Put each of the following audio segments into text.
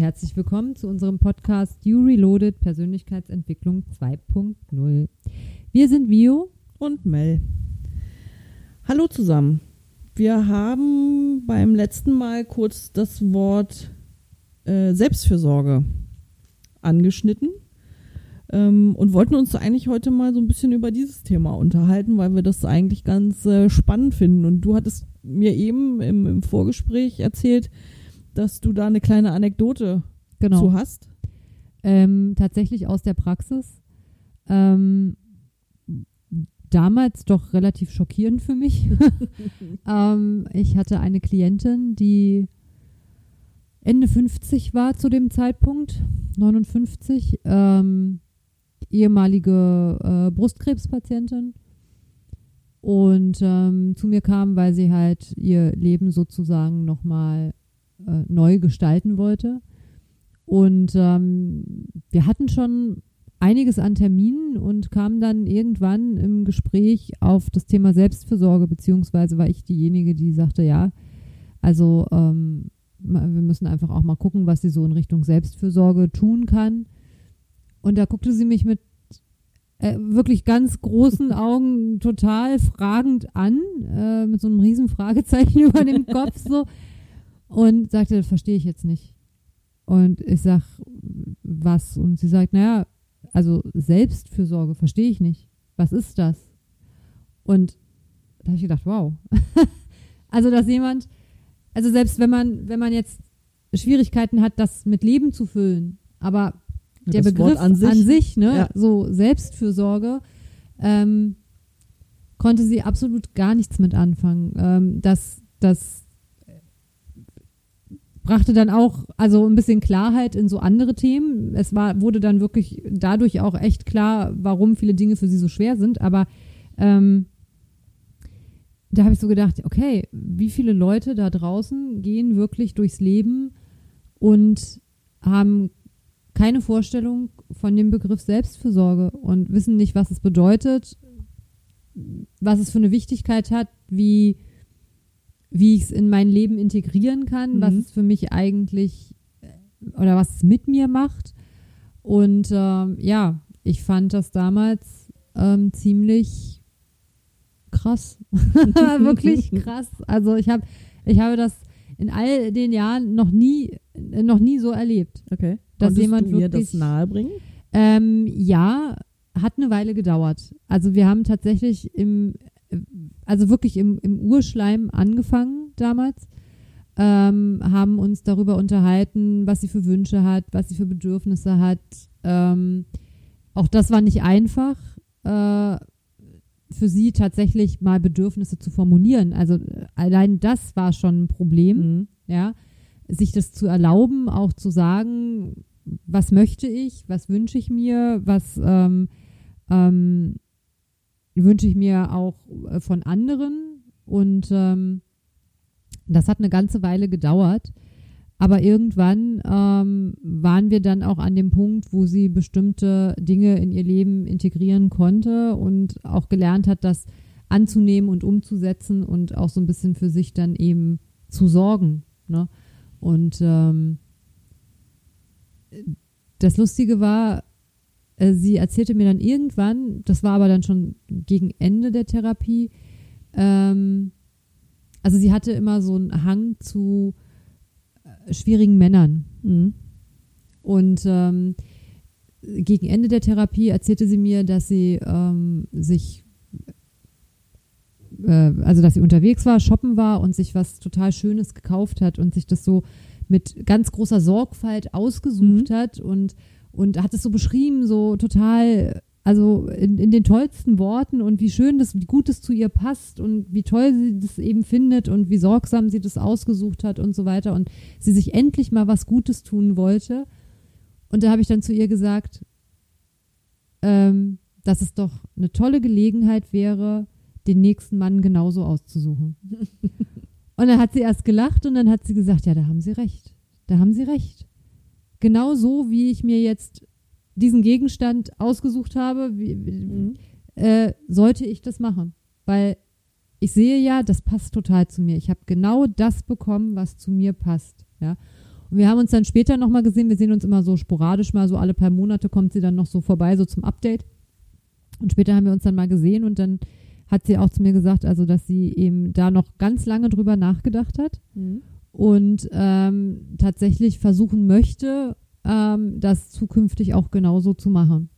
Herzlich willkommen zu unserem Podcast You Reloaded Persönlichkeitsentwicklung 2.0. Wir sind Vio und Mel. Hallo zusammen. Wir haben beim letzten Mal kurz das Wort äh, Selbstfürsorge angeschnitten ähm, und wollten uns eigentlich heute mal so ein bisschen über dieses Thema unterhalten, weil wir das eigentlich ganz äh, spannend finden. Und du hattest mir eben im, im, Vorgespräch erzählt, dass du da eine kleine Anekdote genau. zu hast. Ähm, tatsächlich aus der Praxis. Ähm, damals doch relativ schockierend für mich. ähm, ich hatte eine Klientin, die Ende 50 war zu dem Zeitpunkt, 59, ähm, ehemalige äh, Brustkrebspatientin und ähm, zu mir kam, weil sie halt ihr Leben sozusagen nochmal äh, neu gestalten wollte. Und ähm, wir hatten schon einiges an Terminen und kamen dann irgendwann im Gespräch auf das Thema Selbstfürsorge, beziehungsweise war ich diejenige, die sagte, ja, also ähm, wir müssen einfach auch mal gucken, was sie so in Richtung Selbstfürsorge tun kann. Und da guckte sie mich mit äh, wirklich ganz großen Augen total fragend an, äh, mit so einem riesen Fragezeichen über dem Kopf so und sagte, das verstehe ich jetzt nicht. Und ich sag, was? Und sie sagt, naja, also Selbstfürsorge verstehe ich nicht. Was ist das? Und da habe ich gedacht, wow. also, dass jemand, also selbst wenn man, wenn man jetzt Schwierigkeiten hat, das mit Leben zu füllen, aber der das Begriff an sich, an sich ne, ja. so Selbstfürsorge, ähm, konnte sie absolut gar nichts mit anfangen. Ähm, das, das brachte dann auch also ein bisschen Klarheit in so andere Themen. Es war, wurde dann wirklich dadurch auch echt klar, warum viele Dinge für sie so schwer sind. Aber ähm, da habe ich so gedacht, okay, wie viele Leute da draußen gehen wirklich durchs Leben und haben keine Vorstellung von dem Begriff Selbstfürsorge und wissen nicht, was es bedeutet, was es für eine Wichtigkeit hat, wie, wie ich es in mein Leben integrieren kann, mhm. was es für mich eigentlich oder was es mit mir macht. Und ähm, ja, ich fand das damals ähm, ziemlich krass. Wirklich krass. Also ich habe ich habe das in all den Jahren noch nie noch nie so erlebt. Okay dass Konntest jemand du mir wirklich, das nahebringen? Ähm, ja, hat eine Weile gedauert. Also wir haben tatsächlich im, also wirklich im, im Urschleim angefangen damals, ähm, haben uns darüber unterhalten, was sie für Wünsche hat, was sie für Bedürfnisse hat. Ähm, auch das war nicht einfach, äh, für sie tatsächlich mal Bedürfnisse zu formulieren. Also allein das war schon ein Problem, mhm. ja, sich das zu erlauben, auch zu sagen, was möchte ich, was wünsche ich mir, was ähm, ähm, wünsche ich mir auch äh, von anderen. Und ähm, das hat eine ganze Weile gedauert. Aber irgendwann ähm, waren wir dann auch an dem Punkt, wo sie bestimmte Dinge in ihr Leben integrieren konnte und auch gelernt hat, das anzunehmen und umzusetzen und auch so ein bisschen für sich dann eben zu sorgen. Ne? Und ähm, das Lustige war, äh, sie erzählte mir dann irgendwann, das war aber dann schon gegen Ende der Therapie, ähm, also sie hatte immer so einen Hang zu äh, schwierigen Männern. Mhm. Und ähm, gegen Ende der Therapie erzählte sie mir, dass sie ähm, sich, äh, also dass sie unterwegs war, shoppen war und sich was total Schönes gekauft hat und sich das so mit ganz großer Sorgfalt ausgesucht mhm. hat und, und hat es so beschrieben, so total, also in, in den tollsten Worten und wie schön das, wie gut es zu ihr passt und wie toll sie das eben findet und wie sorgsam sie das ausgesucht hat und so weiter und sie sich endlich mal was Gutes tun wollte. Und da habe ich dann zu ihr gesagt, ähm, dass es doch eine tolle Gelegenheit wäre, den nächsten Mann genauso auszusuchen. Und dann hat sie erst gelacht und dann hat sie gesagt, ja, da haben Sie recht. Da haben Sie recht. Genau so, wie ich mir jetzt diesen Gegenstand ausgesucht habe, wie, mhm. äh, sollte ich das machen. Weil ich sehe ja, das passt total zu mir. Ich habe genau das bekommen, was zu mir passt. Ja. Und wir haben uns dann später nochmal gesehen. Wir sehen uns immer so sporadisch mal, so alle paar Monate kommt sie dann noch so vorbei, so zum Update. Und später haben wir uns dann mal gesehen und dann hat sie auch zu mir gesagt, also dass sie eben da noch ganz lange drüber nachgedacht hat Mhm. Und ähm, tatsächlich versuchen möchte, ähm, das zukünftig auch genauso zu machen.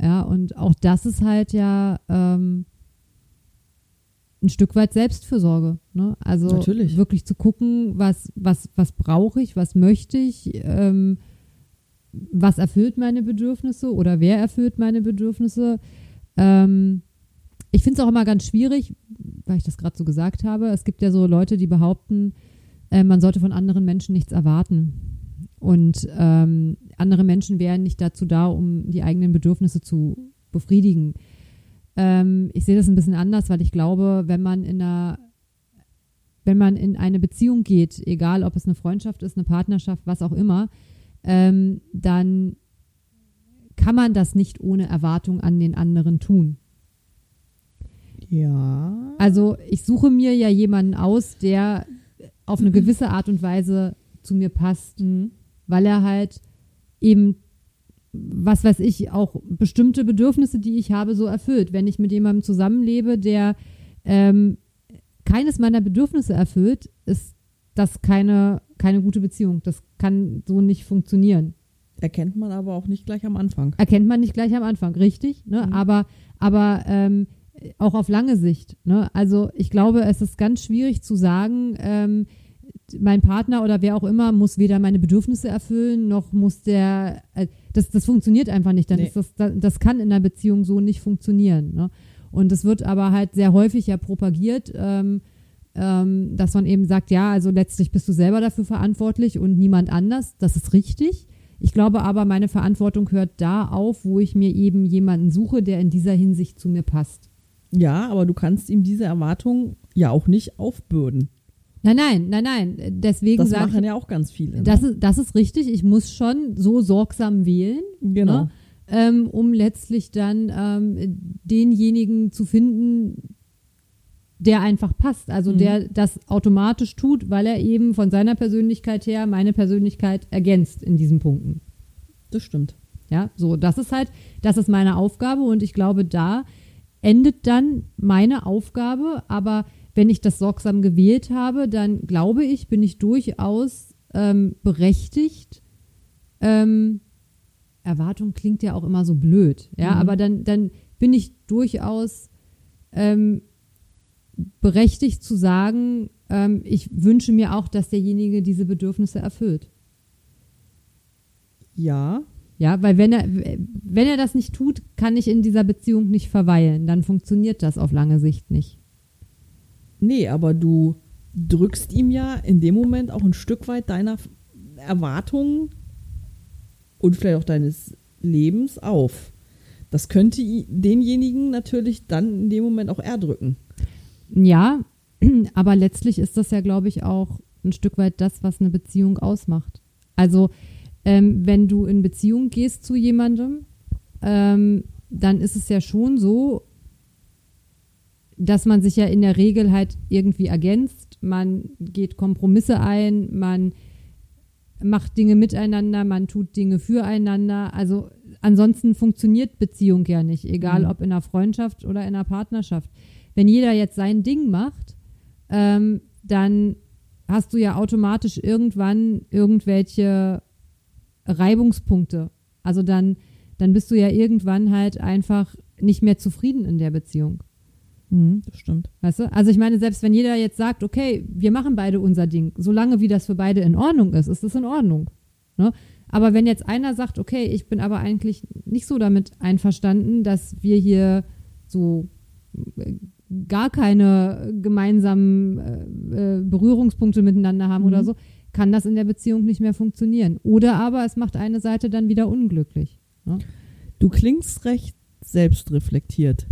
Ja, und auch das ist halt ja ähm, ein Stück weit Selbstfürsorge. Ne? Also Natürlich. wirklich zu gucken, was, was, was brauche ich, was möchte ich, ähm, was erfüllt meine Bedürfnisse oder wer erfüllt meine Bedürfnisse. Ähm, ich finde es auch immer ganz schwierig, weil ich das gerade so gesagt habe. Es gibt ja so Leute, die behaupten, äh, man sollte von anderen Menschen nichts erwarten. Und ähm, andere Menschen wären nicht dazu da, um die eigenen Bedürfnisse zu befriedigen. Ähm, ich sehe das ein bisschen anders, weil ich glaube, wenn man in einer wenn man in eine Beziehung geht, egal ob es eine Freundschaft ist, eine Partnerschaft, was auch immer, ähm, dann kann man das nicht ohne Erwartung an den anderen tun. Ja. Also ich suche mir ja jemanden aus, der auf eine gewisse Art und Weise zu mir passt, Mhm. weil er halt eben, was weiß ich, auch bestimmte Bedürfnisse, die ich habe, so erfüllt. Wenn ich mit jemandem zusammenlebe, der ähm, keines meiner Bedürfnisse erfüllt, ist das keine, keine gute Beziehung. Das kann so nicht funktionieren. Erkennt man aber auch nicht gleich am Anfang. Erkennt man nicht gleich am Anfang, richtig? Ne? Mhm. Aber, aber ähm, auch auf lange Sicht. Ne? Also ich glaube, es ist ganz schwierig zu sagen, ähm, mein Partner oder wer auch immer muss weder meine Bedürfnisse erfüllen, noch muss der, äh, das, das funktioniert einfach nicht. Dann Nee. ist das, das, das kann in einer Beziehung so nicht funktionieren. Ne? Und es wird aber halt sehr häufig ja propagiert, ähm, ähm, dass man eben sagt, ja, also letztlich bist du selber dafür verantwortlich und niemand anders. Das ist richtig. Ich glaube aber, meine Verantwortung hört da auf, wo ich mir eben jemanden suche, der in dieser Hinsicht zu mir passt. Ja, aber du kannst ihm diese Erwartung ja auch nicht aufbürden. Nein, nein, nein, nein. Deswegen Das machen ich, ja auch ganz viele. Ne? das ist, das ist richtig. Ich muss schon so sorgsam wählen, genau. ne? ähm, um letztlich dann ähm, denjenigen zu finden, der einfach passt. Also Mhm. der das automatisch tut, weil er eben von seiner Persönlichkeit her meine Persönlichkeit ergänzt in diesen Punkten. Das stimmt. Ja, so, das ist halt, das ist meine Aufgabe und ich glaube, da endet dann meine Aufgabe. Aber wenn ich das sorgsam gewählt habe, dann glaube ich, bin ich durchaus ähm, berechtigt. Ähm, Erwartung klingt ja auch immer so blöd, ja, Mhm. aber dann, dann bin ich durchaus ähm, berechtigt zu sagen, ähm, ich wünsche mir auch, dass derjenige diese Bedürfnisse erfüllt. Ja, Ja, weil wenn er, wenn er das nicht tut, kann ich in dieser Beziehung nicht verweilen. Dann funktioniert das auf lange Sicht nicht. nee, aber du drückst ihm ja in dem Moment auch ein Stück weit deiner Erwartungen und vielleicht auch deines Lebens auf. Das könnte denjenigen natürlich dann in dem Moment auch erdrücken. Ja, aber letztlich ist das ja, glaube ich, auch ein Stück weit das, was eine Beziehung ausmacht. Also, ähm, wenn du in Beziehung gehst zu jemandem, ähm, dann ist es ja schon so, dass man sich ja in der Regel halt irgendwie ergänzt. Man geht Kompromisse ein, man macht Dinge miteinander, man tut Dinge füreinander. Also ansonsten funktioniert Beziehung ja nicht, egal Mhm. ob in einer Freundschaft oder in einer Partnerschaft. Wenn jeder jetzt sein Ding macht, ähm, dann hast du ja automatisch irgendwann irgendwelche Reibungspunkte. Also dann, dann bist du ja irgendwann halt einfach nicht mehr zufrieden in der Beziehung. Mhm, das stimmt. Weißt du? Also ich meine, selbst wenn jeder jetzt sagt, okay, wir machen beide unser Ding, solange wie das für beide in Ordnung ist, ist das in Ordnung. Ne? Aber wenn jetzt einer sagt, okay, ich bin aber eigentlich nicht so damit einverstanden, dass wir hier so äh, gar keine gemeinsamen äh, äh, Berührungspunkte miteinander haben Mhm. oder so, kann das in der Beziehung nicht mehr funktionieren. Oder aber es macht eine Seite dann wieder unglücklich. Du klingst recht selbstreflektiert.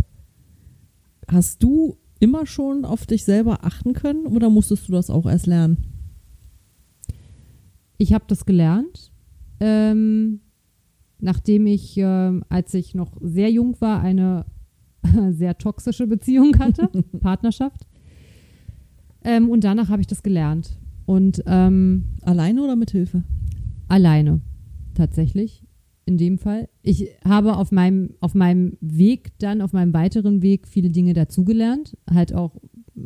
Hast du immer schon auf dich selber achten können oder musstest du das auch erst lernen? Ich habe das gelernt, ähm, nachdem ich, ähm, als ich noch sehr jung war, eine sehr toxische Beziehung hatte, Partnerschaft. Ähm, und danach habe ich das gelernt. Und ähm, Alleine oder mit Hilfe? alleine tatsächlich in dem Fall. Ich habe auf meinem, auf meinem Weg dann, auf meinem weiteren Weg viele Dinge dazugelernt. Halt auch,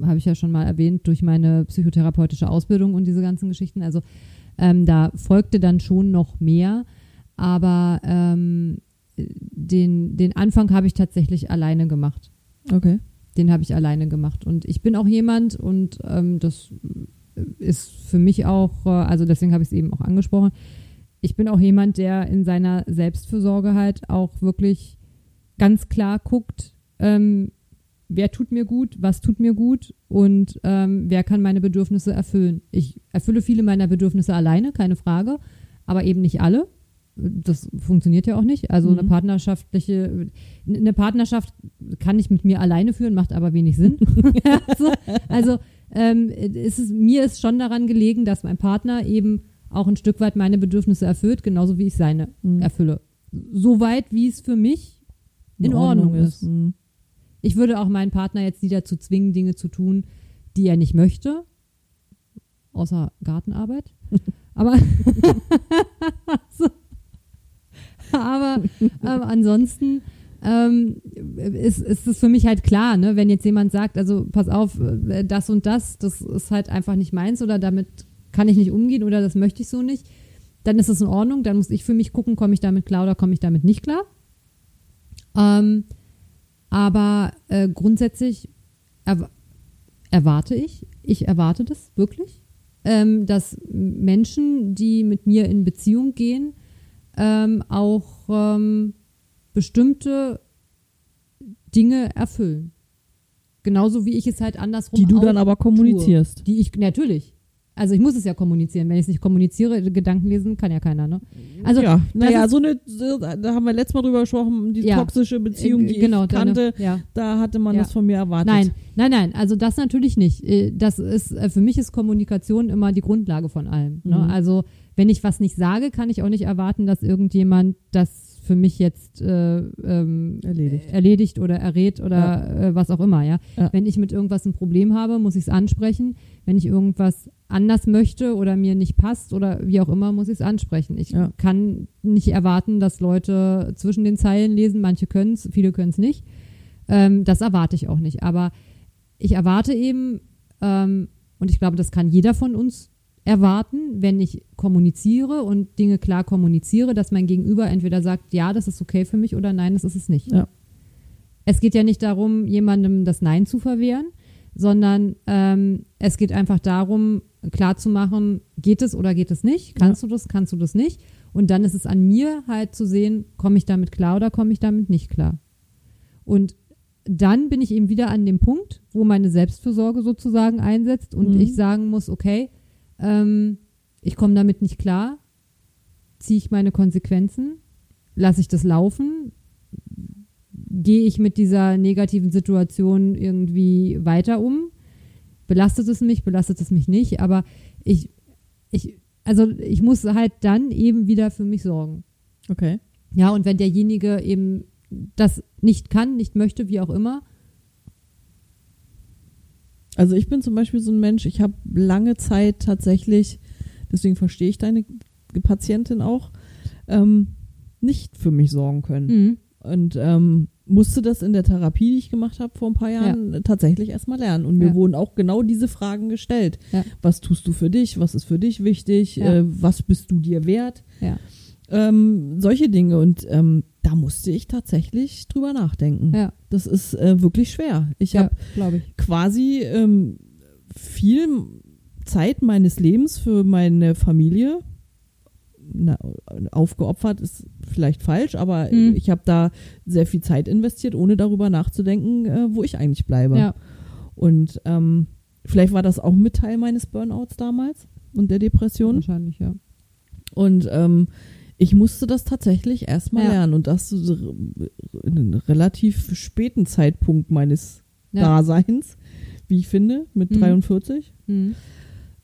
habe ich ja schon mal erwähnt, durch meine psychotherapeutische Ausbildung und diese ganzen Geschichten. Also ähm, da folgte dann schon noch mehr. Aber ähm, den, den Anfang habe ich tatsächlich alleine gemacht. Okay. Den habe ich alleine gemacht. Und ich bin auch jemand, und ähm, das ist für mich auch, äh, also deswegen habe ich es eben auch angesprochen, ich bin auch jemand, der in seiner Selbstfürsorge halt auch wirklich ganz klar guckt, ähm, wer tut mir gut, was tut mir gut und ähm, wer kann meine Bedürfnisse erfüllen. Ich erfülle viele meiner Bedürfnisse alleine, keine Frage, aber eben nicht alle. Das funktioniert ja auch nicht. Also Mhm. eine partnerschaftliche, eine Partnerschaft kann ich mit mir alleine führen, macht aber wenig Sinn. also also ähm, ist es, mir ist schon daran gelegen, dass mein Partner eben auch ein Stück weit meine Bedürfnisse erfüllt, genauso wie ich seine Mhm. erfülle. Soweit, wie es für mich in, Ordnung, ist. Mhm. Ich würde auch meinen Partner jetzt nie dazu zwingen, Dinge zu tun, die er nicht möchte. Außer Gartenarbeit. Aber, so. aber ähm, ansonsten ähm, ist, ist es für mich halt klar, ne? wenn jetzt jemand sagt, also pass auf, äh, das und das, das ist halt einfach nicht meins oder damit kann ich nicht umgehen oder das möchte ich so nicht, dann ist es in Ordnung. Dann muss ich für mich gucken, komme ich damit klar oder komme ich damit nicht klar. Ähm, aber äh, grundsätzlich erw erwarte ich, ich erwarte das wirklich, ähm, dass Menschen, die mit mir in Beziehung gehen, ähm, auch ähm, bestimmte Dinge erfüllen. Genauso wie ich es halt andersrum Die du dann aber kommunizierst. die ich, natürlich. Also ich muss es ja kommunizieren. Wenn ich es nicht kommuniziere, Gedanken lesen kann ja keiner, ne? Also ja, naja, so eine, da haben wir letztes Mal drüber gesprochen, die Ja. toxische Beziehung, äh, die genau, ich kannte, deine, ja. da hatte man Ja. das von mir erwartet. Nein, nein, nein. Also das natürlich nicht. Äh, Das ist äh, für mich ist Kommunikation immer die Grundlage von allem. Ne? Mhm. Also wenn ich was nicht sage, kann ich auch nicht erwarten, dass irgendjemand das für mich jetzt äh, ähm, Erledigt. erledigt oder errät oder äh, was auch immer. Ja? Ja. Wenn ich mit irgendwas ein Problem habe, muss ich es ansprechen. Wenn ich irgendwas anders möchte oder mir nicht passt oder wie auch immer, muss ich es ansprechen. Ich Ja. kann nicht erwarten, dass Leute zwischen den Zeilen lesen. Manche können es, viele können es nicht. Ähm, das erwarte ich auch nicht. Aber ich erwarte eben, ähm, und ich glaube, das kann jeder von uns erwarten, wenn ich kommuniziere und Dinge klar kommuniziere, dass mein Gegenüber entweder sagt, ja, das ist okay für mich oder nein, das ist es nicht. Ja. Es geht ja nicht darum, jemandem das Nein zu verwehren, sondern ähm, es geht einfach darum, klarzumachen, geht es oder geht es nicht? Kannst du das, kannst du das nicht? Und dann ist es an mir halt zu sehen, komme ich damit klar oder komme ich damit nicht klar? Und dann bin ich eben wieder an dem Punkt, wo meine Selbstfürsorge sozusagen einsetzt und Mhm. ich sagen muss, okay, ähm, ich komme damit nicht klar, ziehe ich meine Konsequenzen, lasse ich das laufen, gehe ich mit dieser negativen Situation irgendwie weiter um, belastet es mich, belastet es mich nicht, aber ich, ich, also ich muss halt dann eben wieder für mich sorgen. Okay. Ja, und wenn derjenige eben das nicht kann, nicht möchte, wie auch immer, Also ich bin zum Beispiel so ein Mensch, ich habe lange Zeit tatsächlich, deswegen verstehe ich deine Patientin auch, ähm, nicht für mich sorgen können. mhm. Und ähm, musste das in der Therapie, die ich gemacht habe vor ein paar Jahren, tatsächlich erstmal lernen. Und mir Ja. wurden auch genau diese Fragen gestellt. Ja. Was tust du für dich? Was ist für dich wichtig? Ja. Äh, was bist du dir wert? Ja. Ähm, solche Dinge. Und ähm, da musste ich tatsächlich drüber nachdenken. ja, Das ist äh, wirklich schwer. Ich habe quasi ähm, viel Zeit meines Lebens für meine Familie na, aufgeopfert ist vielleicht falsch, aber Mhm. ich habe da sehr viel Zeit investiert, ohne darüber nachzudenken, äh, wo ich eigentlich bleibe. Ja, Und ähm, vielleicht war das auch mit Teil meines Burnouts damals und der Depression. wahrscheinlich, ja. Und ähm, ich musste das tatsächlich erstmal Ja. lernen und das in einem relativ späten Zeitpunkt meines Ja. Daseins, wie ich finde, mit Mhm. 43. Mhm.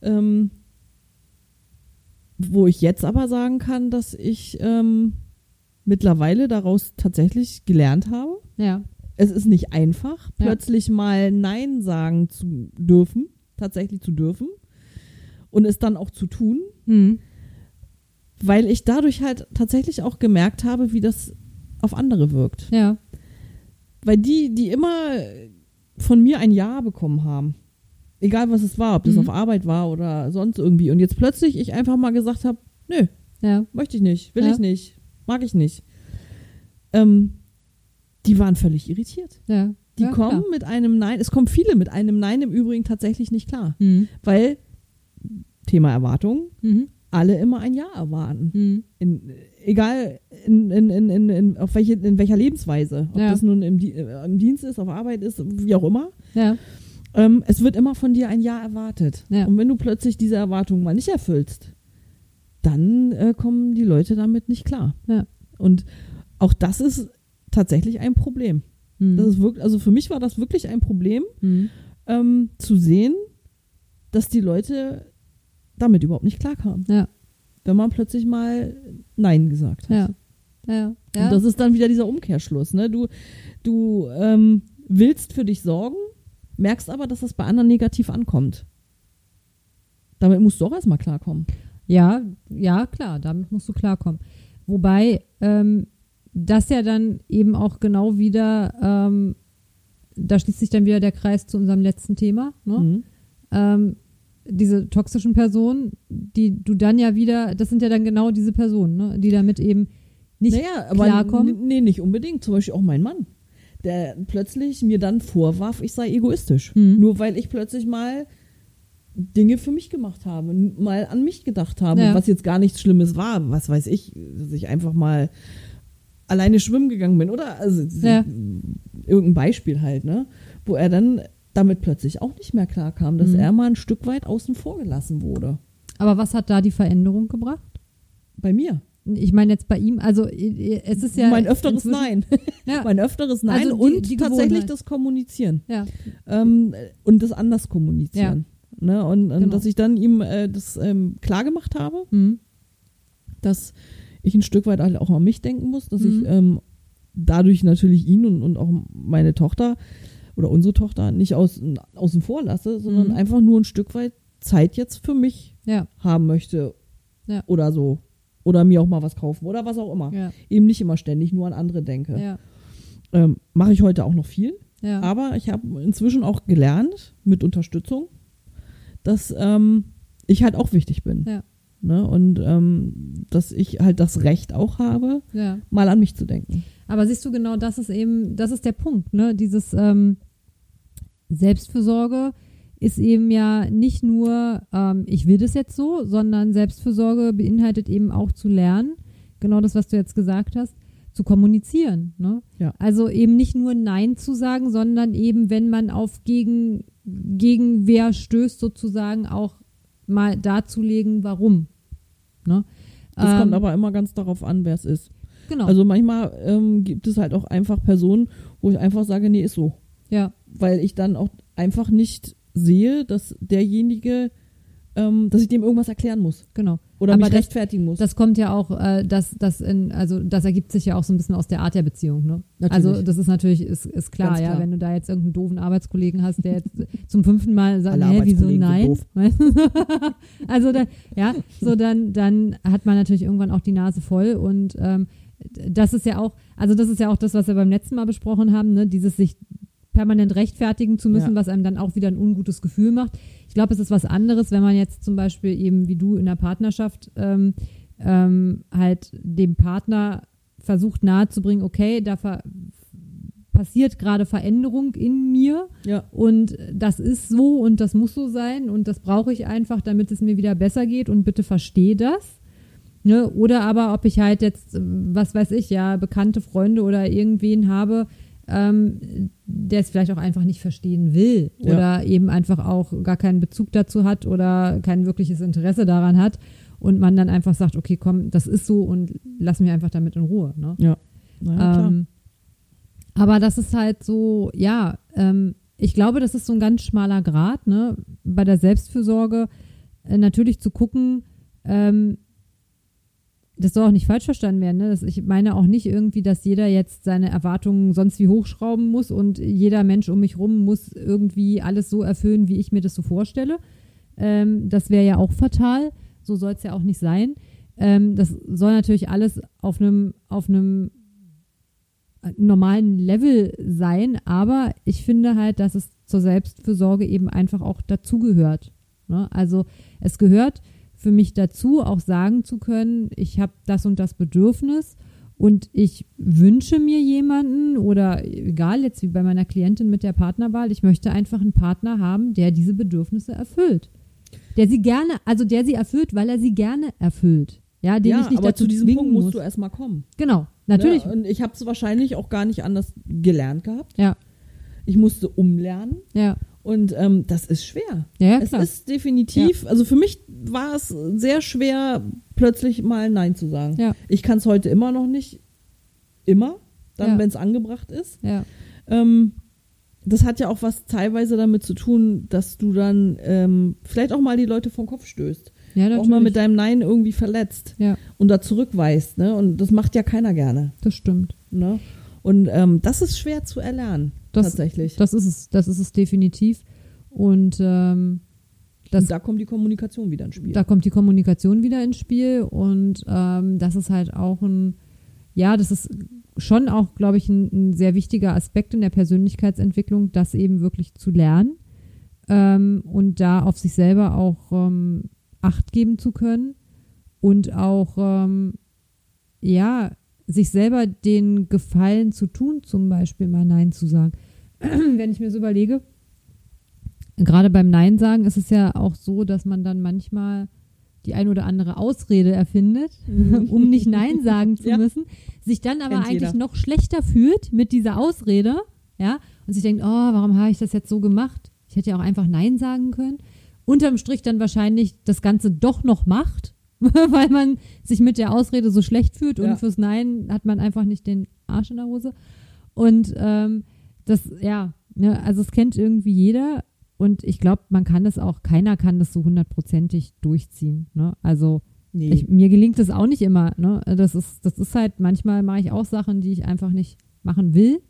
Ähm, wo ich jetzt aber sagen kann, dass ich ähm, mittlerweile daraus tatsächlich gelernt habe. Ja, Es ist nicht einfach, Ja. plötzlich mal Nein sagen zu dürfen, tatsächlich zu dürfen. und es dann auch zu tun, Mhm. Weil ich dadurch halt tatsächlich auch gemerkt habe, wie das auf andere wirkt. Ja. Weil die, die immer von mir ein Ja bekommen haben, egal was es war, ob das Mhm. auf Arbeit war oder sonst irgendwie, und jetzt plötzlich ich einfach mal gesagt habe, nö, Ja. möchte ich nicht, will Ja. ich nicht, mag ich nicht. Ähm, die waren völlig irritiert. Ja. Die ja, kommen klar. mit einem Nein, es kommen viele mit einem Nein im Übrigen tatsächlich nicht klar, Mhm. weil Thema Erwartungen, Mhm. Alle immer ein Ja erwarten. Mhm. In, egal in, in, in, in, in, auf welche, in welcher Lebensweise. Ob Ja. das nun im, äh, im Dienst ist, auf Arbeit ist, wie auch immer. Ja. Ähm, es wird immer von dir ein Ja erwartet. Ja. Und wenn du plötzlich diese Erwartungen mal nicht erfüllst, dann äh, kommen die Leute damit nicht klar. Und auch das ist tatsächlich ein Problem. Mhm. Das ist wirklich, also für mich war das wirklich ein Problem, Mhm. ähm, zu sehen, dass die Leute damit überhaupt nicht klarkamen. Ja. Wenn man plötzlich mal Nein gesagt hat. Ja. Ja. Ja. Und das ist dann wieder dieser Umkehrschluss. Ne? Du, du ähm, willst für dich sorgen, merkst aber, dass das bei anderen negativ ankommt. Damit musst du auch erstmal klarkommen. Ja, ja, klar, damit musst du klarkommen. Wobei ähm, das ja dann eben auch genau wieder, ähm, da schließt sich dann wieder der Kreis zu unserem letzten Thema, ne? Mhm. ähm, diese toxischen Personen, die du dann ja wieder, das sind ja dann genau diese Personen, ne? die damit eben nicht naja, aber klarkommen. nee, nicht unbedingt. Zum Beispiel auch mein Mann, der plötzlich mir dann vorwarf, ich sei egoistisch. Mhm. Nur weil ich plötzlich mal Dinge für mich gemacht habe, mal an mich gedacht habe, Ja. was jetzt gar nichts Schlimmes war. Was weiß ich, dass ich einfach mal alleine schwimmen gegangen bin oder also Ja. irgendein Beispiel halt, ne, wo er dann damit plötzlich auch nicht mehr klarkam, dass Mhm. er mal ein Stück weit außen vor gelassen wurde. Aber was hat da die Veränderung gebracht? Bei mir. Ich meine jetzt bei ihm, also äh, es ist ja. mein öfteres Nein. Ja, mein öfteres Nein Also die- und die tatsächlich das Kommunizieren. ja, ähm, und das anders kommunizieren. Ne? Und, und Genau. dass ich dann ihm äh, das ähm, klar gemacht habe, mhm. dass ich ein Stück weit auch an mich denken muss, dass Mhm. ich ähm, dadurch natürlich ihn und, und auch meine Tochter oder unsere Tochter nicht aus, außen vor lasse, sondern Mhm. einfach nur ein Stück weit Zeit jetzt für mich ja, haben möchte Ja. oder so. Oder mir auch mal was kaufen oder was auch immer. ja, Eben nicht immer ständig nur an andere denke. ja, Ähm, Mache ich heute auch noch viel. ja. Aber ich habe inzwischen auch gelernt, mit Unterstützung, dass ähm, ich halt auch wichtig bin. Ne? Und ähm, dass ich halt das Recht auch habe, ja. mal an mich zu denken. Aber siehst du, genau das ist eben, das ist der Punkt, ne? Dieses ähm, Selbstfürsorge ist eben ja nicht nur, ähm, ich will das jetzt so, sondern Selbstfürsorge beinhaltet eben auch zu lernen, genau das, was du jetzt gesagt hast, zu kommunizieren. Ne? Ja. Also eben nicht nur Nein zu sagen, sondern eben, wenn man auf gegen, Gegenwehr stößt, sozusagen auch mal darzulegen, warum. Ne? Das Ähm, kommt aber immer ganz darauf an, wer es ist. Genau. Also manchmal ähm, gibt es halt auch einfach Personen, wo ich einfach sage, nee, ist so. ja, Weil ich dann auch einfach nicht sehe, dass derjenige, ähm, dass ich dem irgendwas erklären muss. genau. Oder Aber mich das- rechtfertigen muss. Das kommt ja auch, äh, das, das in, also das ergibt sich ja auch so ein bisschen aus der Art der Beziehung, ne? Natürlich. Also das ist natürlich, ist, ist klar, Ganz ja, klar. wenn du da jetzt irgendeinen doofen Arbeitskollegen hast, der jetzt zum fünften Mal sagt, Alle hä, wieso nein? also da, ja, so dann, dann hat man natürlich irgendwann auch die Nase voll und ähm, das ist ja auch, also das ist ja auch das, was wir beim letzten Mal besprochen haben, ne? Dieses sich permanent rechtfertigen zu müssen, Ja. was einem dann auch wieder ein ungutes Gefühl macht. Ich glaube, es ist was anderes, wenn man jetzt zum Beispiel eben wie du in der Partnerschaft ähm, ähm, halt dem Partner versucht nahezubringen, okay, da passiert gerade Veränderung in mir ja. und das ist so und das muss so sein und das brauche ich einfach, damit es mir wieder besser geht und bitte verstehe das. Ne? Oder aber ob ich halt jetzt, was weiß ich, ja, bekannte Freunde oder irgendwen habe, ähm, der es vielleicht auch einfach nicht verstehen will Ja. oder eben einfach auch gar keinen Bezug dazu hat oder kein wirkliches Interesse daran hat und man dann einfach sagt, okay, komm, das ist so und lass mich einfach damit in Ruhe. Ne? Ja. Na ja, klar. Ähm, aber das ist halt so, ja, ähm, ich glaube, das ist so ein ganz schmaler Grad, ne, bei der Selbstfürsorge äh, natürlich zu gucken, ähm, das soll auch nicht falsch verstanden werden, ne? Ich meine auch nicht irgendwie, dass jeder jetzt seine Erwartungen sonst wie hochschrauben muss und jeder Mensch um mich rum muss irgendwie alles so erfüllen, wie ich mir das so vorstelle. Ähm, das wäre ja auch fatal. So soll es ja auch nicht sein. Ähm, das soll natürlich alles auf einem auf normalen Level sein, aber ich finde halt, dass es zur Selbstfürsorge eben einfach auch dazugehört. Ne? Also es gehört für mich dazu, auch sagen zu können, ich habe das und das Bedürfnis und ich wünsche mir jemanden oder egal jetzt wie bei meiner Klientin mit der Partnerwahl, ich möchte einfach einen Partner haben, der diese Bedürfnisse erfüllt. Der sie gerne, also der sie erfüllt, weil er sie gerne erfüllt. Ja, den ja, ich nicht aber dazu zu diesem Punkt musst muss. du erstmal kommen. Genau, natürlich. Ne? Und ich habe es wahrscheinlich auch gar nicht anders gelernt gehabt. Ja, Ich musste umlernen ja, und ähm, das ist schwer. ja, ja es ist definitiv, also für mich war es sehr schwer, plötzlich mal Nein zu sagen. Ja. Ich kann es heute immer noch nicht, immer, dann Ja. wenn es angebracht ist. ja, Ähm, das hat ja auch was teilweise damit zu tun, dass du dann ähm, vielleicht auch mal die Leute vom Kopf stößt. ja, Auch mal mit deinem Nein irgendwie verletzt ja, und da zurückweist. Ne? Und das macht ja keiner gerne. das stimmt. Ne? Und ähm, das ist schwer zu erlernen, Das- tatsächlich. Das ist es, das ist es definitiv. Und ähm, das, und da kommt die Kommunikation wieder ins Spiel. da kommt die Kommunikation wieder ins Spiel und ähm, das ist halt auch ein, ja, das ist schon auch, glaube ich, ein, ein sehr wichtiger Aspekt in der Persönlichkeitsentwicklung, das eben wirklich zu lernen ähm, und da auf sich selber auch ähm, Acht geben zu können und auch, ähm, ja, sich selber den Gefallen zu tun, zum Beispiel mal Nein zu sagen. Wenn ich mir so überlege, gerade beim Nein sagen ist es ja auch so, dass man dann manchmal die ein oder andere Ausrede erfindet, um nicht Nein sagen zu Ja. müssen, sich dann aber Kennt eigentlich jeder. noch schlechter fühlt mit dieser Ausrede, ja, und sich denkt, oh, warum habe ich das jetzt so gemacht? Ich hätte ja auch einfach Nein sagen können. Unterm Strich dann wahrscheinlich das Ganze doch noch macht, weil man sich mit der Ausrede so schlecht fühlt und Ja. fürs Nein hat man einfach nicht den Arsch in der Hose. Und ähm, das, ja, ne, also es kennt irgendwie jeder und ich glaube, man kann das auch, keiner kann das so hundertprozentig durchziehen. Ne? Also nee. ich, mir gelingt das auch nicht immer. Ne? Das, ist, das ist halt, manchmal mache ich auch Sachen, die ich einfach nicht machen will.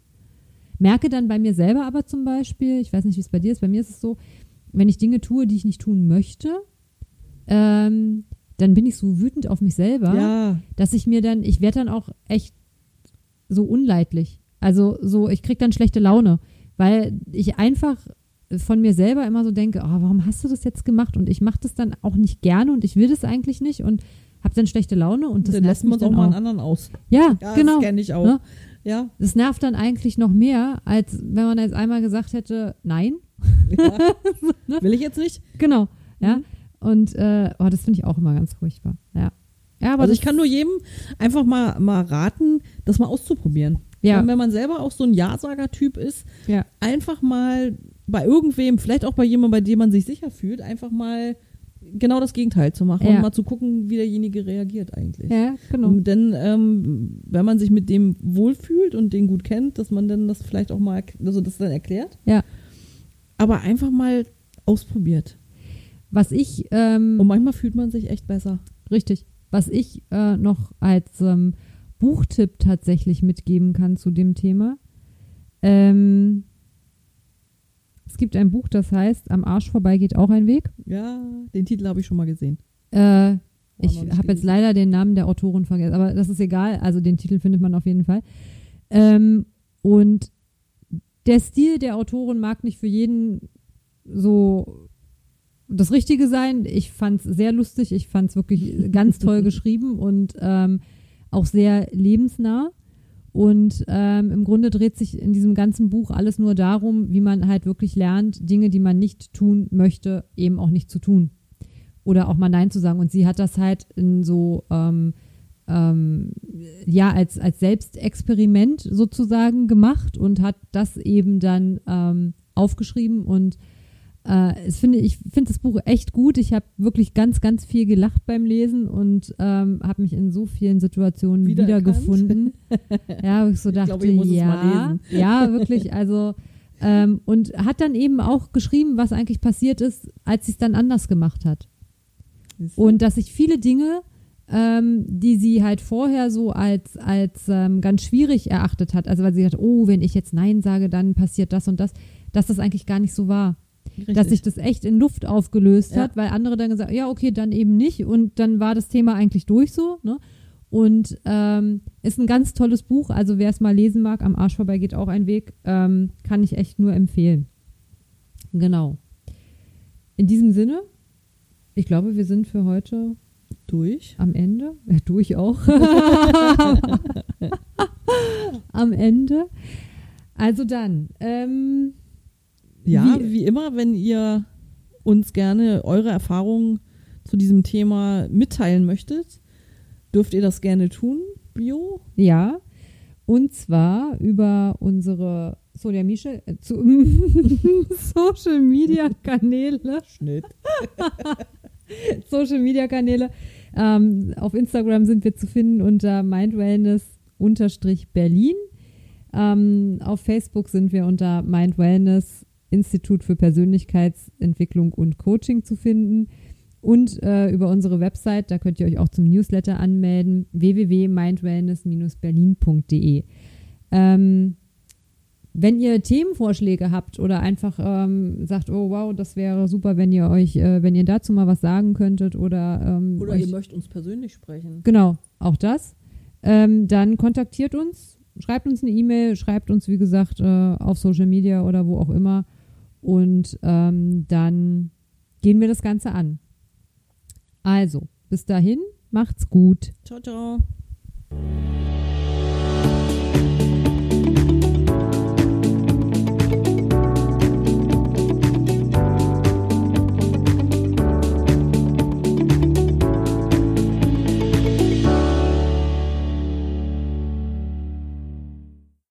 Merke dann bei mir selber aber zum Beispiel, ich weiß nicht, wie es bei dir ist, bei mir ist es so, wenn ich Dinge tue, die ich nicht tun möchte, ähm, dann bin ich so wütend auf mich selber ja, dass ich mir dann, ich werde dann auch echt so unleidlich. Also so, ich krieg dann schlechte Laune, weil ich einfach von mir selber immer so denke, oh, warum hast du das jetzt gemacht? Und ich mache das dann auch nicht gerne und ich will das eigentlich nicht und habe dann schlechte Laune und das dann nervt lässt man auch mal einen anderen aus. Ja, Ja, genau. das kenne ich auch. Ne? Ja, Das nervt dann eigentlich noch mehr, als wenn man jetzt einmal gesagt hätte, nein. ja. Will ich jetzt nicht. Genau. Ja. Mhm. Und äh, oh, das finde ich auch immer ganz furchtbar. Ja. Ja, aber Also ich kann nur jedem einfach mal, mal raten, das mal auszuprobieren. Ja. Und wenn man selber auch so ein Ja-Sager-Typ ist, ja, einfach mal bei irgendwem, vielleicht auch bei jemandem, bei dem man sich sicher fühlt, einfach mal genau das Gegenteil zu machen Ja. und mal zu gucken, wie derjenige reagiert eigentlich. ja, genau. Und dann, ähm, wenn man sich mit dem wohlfühlt und den gut kennt, dass man dann das vielleicht auch mal, also das dann erklärt. Ja. Aber einfach mal ausprobiert. Was ich ähm, Und manchmal fühlt man sich echt besser. Richtig. Was ich äh, noch als ähm, Buchtipp tatsächlich mitgeben kann zu dem Thema. Ähm, es gibt ein Buch, das heißt Am Arsch vorbei geht auch ein Weg. Ja, den Titel habe ich schon mal gesehen. Äh, ich habe jetzt leider den Namen der Autorin vergessen, aber das ist egal. Also den Titel findet man auf jeden Fall. Ähm, und der Stil der Autorin mag nicht für jeden so das Richtige sein. Ich fand es sehr lustig. Ich fand es wirklich ganz toll geschrieben und ähm, auch sehr lebensnah. Und ähm, im Grunde dreht sich in diesem ganzen Buch alles nur darum, wie man halt wirklich lernt, Dinge, die man nicht tun möchte, eben auch nicht zu tun. Oder auch mal Nein zu sagen. Und sie hat das halt in so, ähm, ähm, ja, als, als Selbstexperiment sozusagen gemacht und hat das eben dann ähm, aufgeschrieben und äh, es finde, ich finde das Buch echt gut. Ich habe wirklich ganz, ganz viel gelacht beim Lesen und ähm, habe mich in so vielen Situationen wiedergefunden. ja, wo ich so dachte, glaube, ich ja, ja, wirklich. Also ähm, und hat dann eben auch geschrieben, was eigentlich passiert ist, als sie es dann anders gemacht hat. Und dass sich viele Dinge, ähm, die sie halt vorher so als, als ähm, ganz schwierig erachtet hat, also weil sie hat, oh, wenn ich jetzt Nein sage, dann passiert das und das, dass das eigentlich gar nicht so war. Richtig. dass sich das echt in Luft aufgelöst Ja. hat, weil andere dann gesagt ja, okay, dann eben nicht. Und dann war das Thema eigentlich durch so. Ne? Und ähm, ist ein ganz tolles Buch. Also wer es mal lesen mag, am Arsch vorbei geht auch ein Weg, ähm, kann ich echt nur empfehlen. Genau. In diesem Sinne, ich glaube, wir sind für heute Durch. am Ende. Ja, durch auch. am Ende. Also dann, ähm, Ja, Wie- wie, immer, wenn ihr uns gerne eure Erfahrungen zu diesem Thema mitteilen möchtet, dürft ihr das gerne tun. Bio. Ja, und zwar über unsere Social Media, äh, zu, Social Media Kanäle. Schnitt. Social Media Kanäle. Ähm, auf Instagram sind wir zu finden unter mindwellness-berlin. Ähm, auf Facebook sind wir unter Mindwellness Institut für Persönlichkeitsentwicklung und Coaching zu finden. Und äh, über unsere Website, da könnt ihr euch auch zum Newsletter anmelden, www.mindwellness-berlin.de. Ähm, wenn ihr Themenvorschläge habt oder einfach ähm, sagt, oh wow, das wäre super, wenn ihr euch, äh, wenn ihr dazu mal was sagen könntet oder, ähm, Oder euch, ihr möchtet uns persönlich sprechen. genau, auch das, ähm, dann kontaktiert uns, schreibt uns eine E-Mail, schreibt uns, wie gesagt, äh, auf Social Media oder wo auch immer und ähm, dann gehen wir das Ganze an. Also, bis dahin, macht's gut. Ciao, ciao.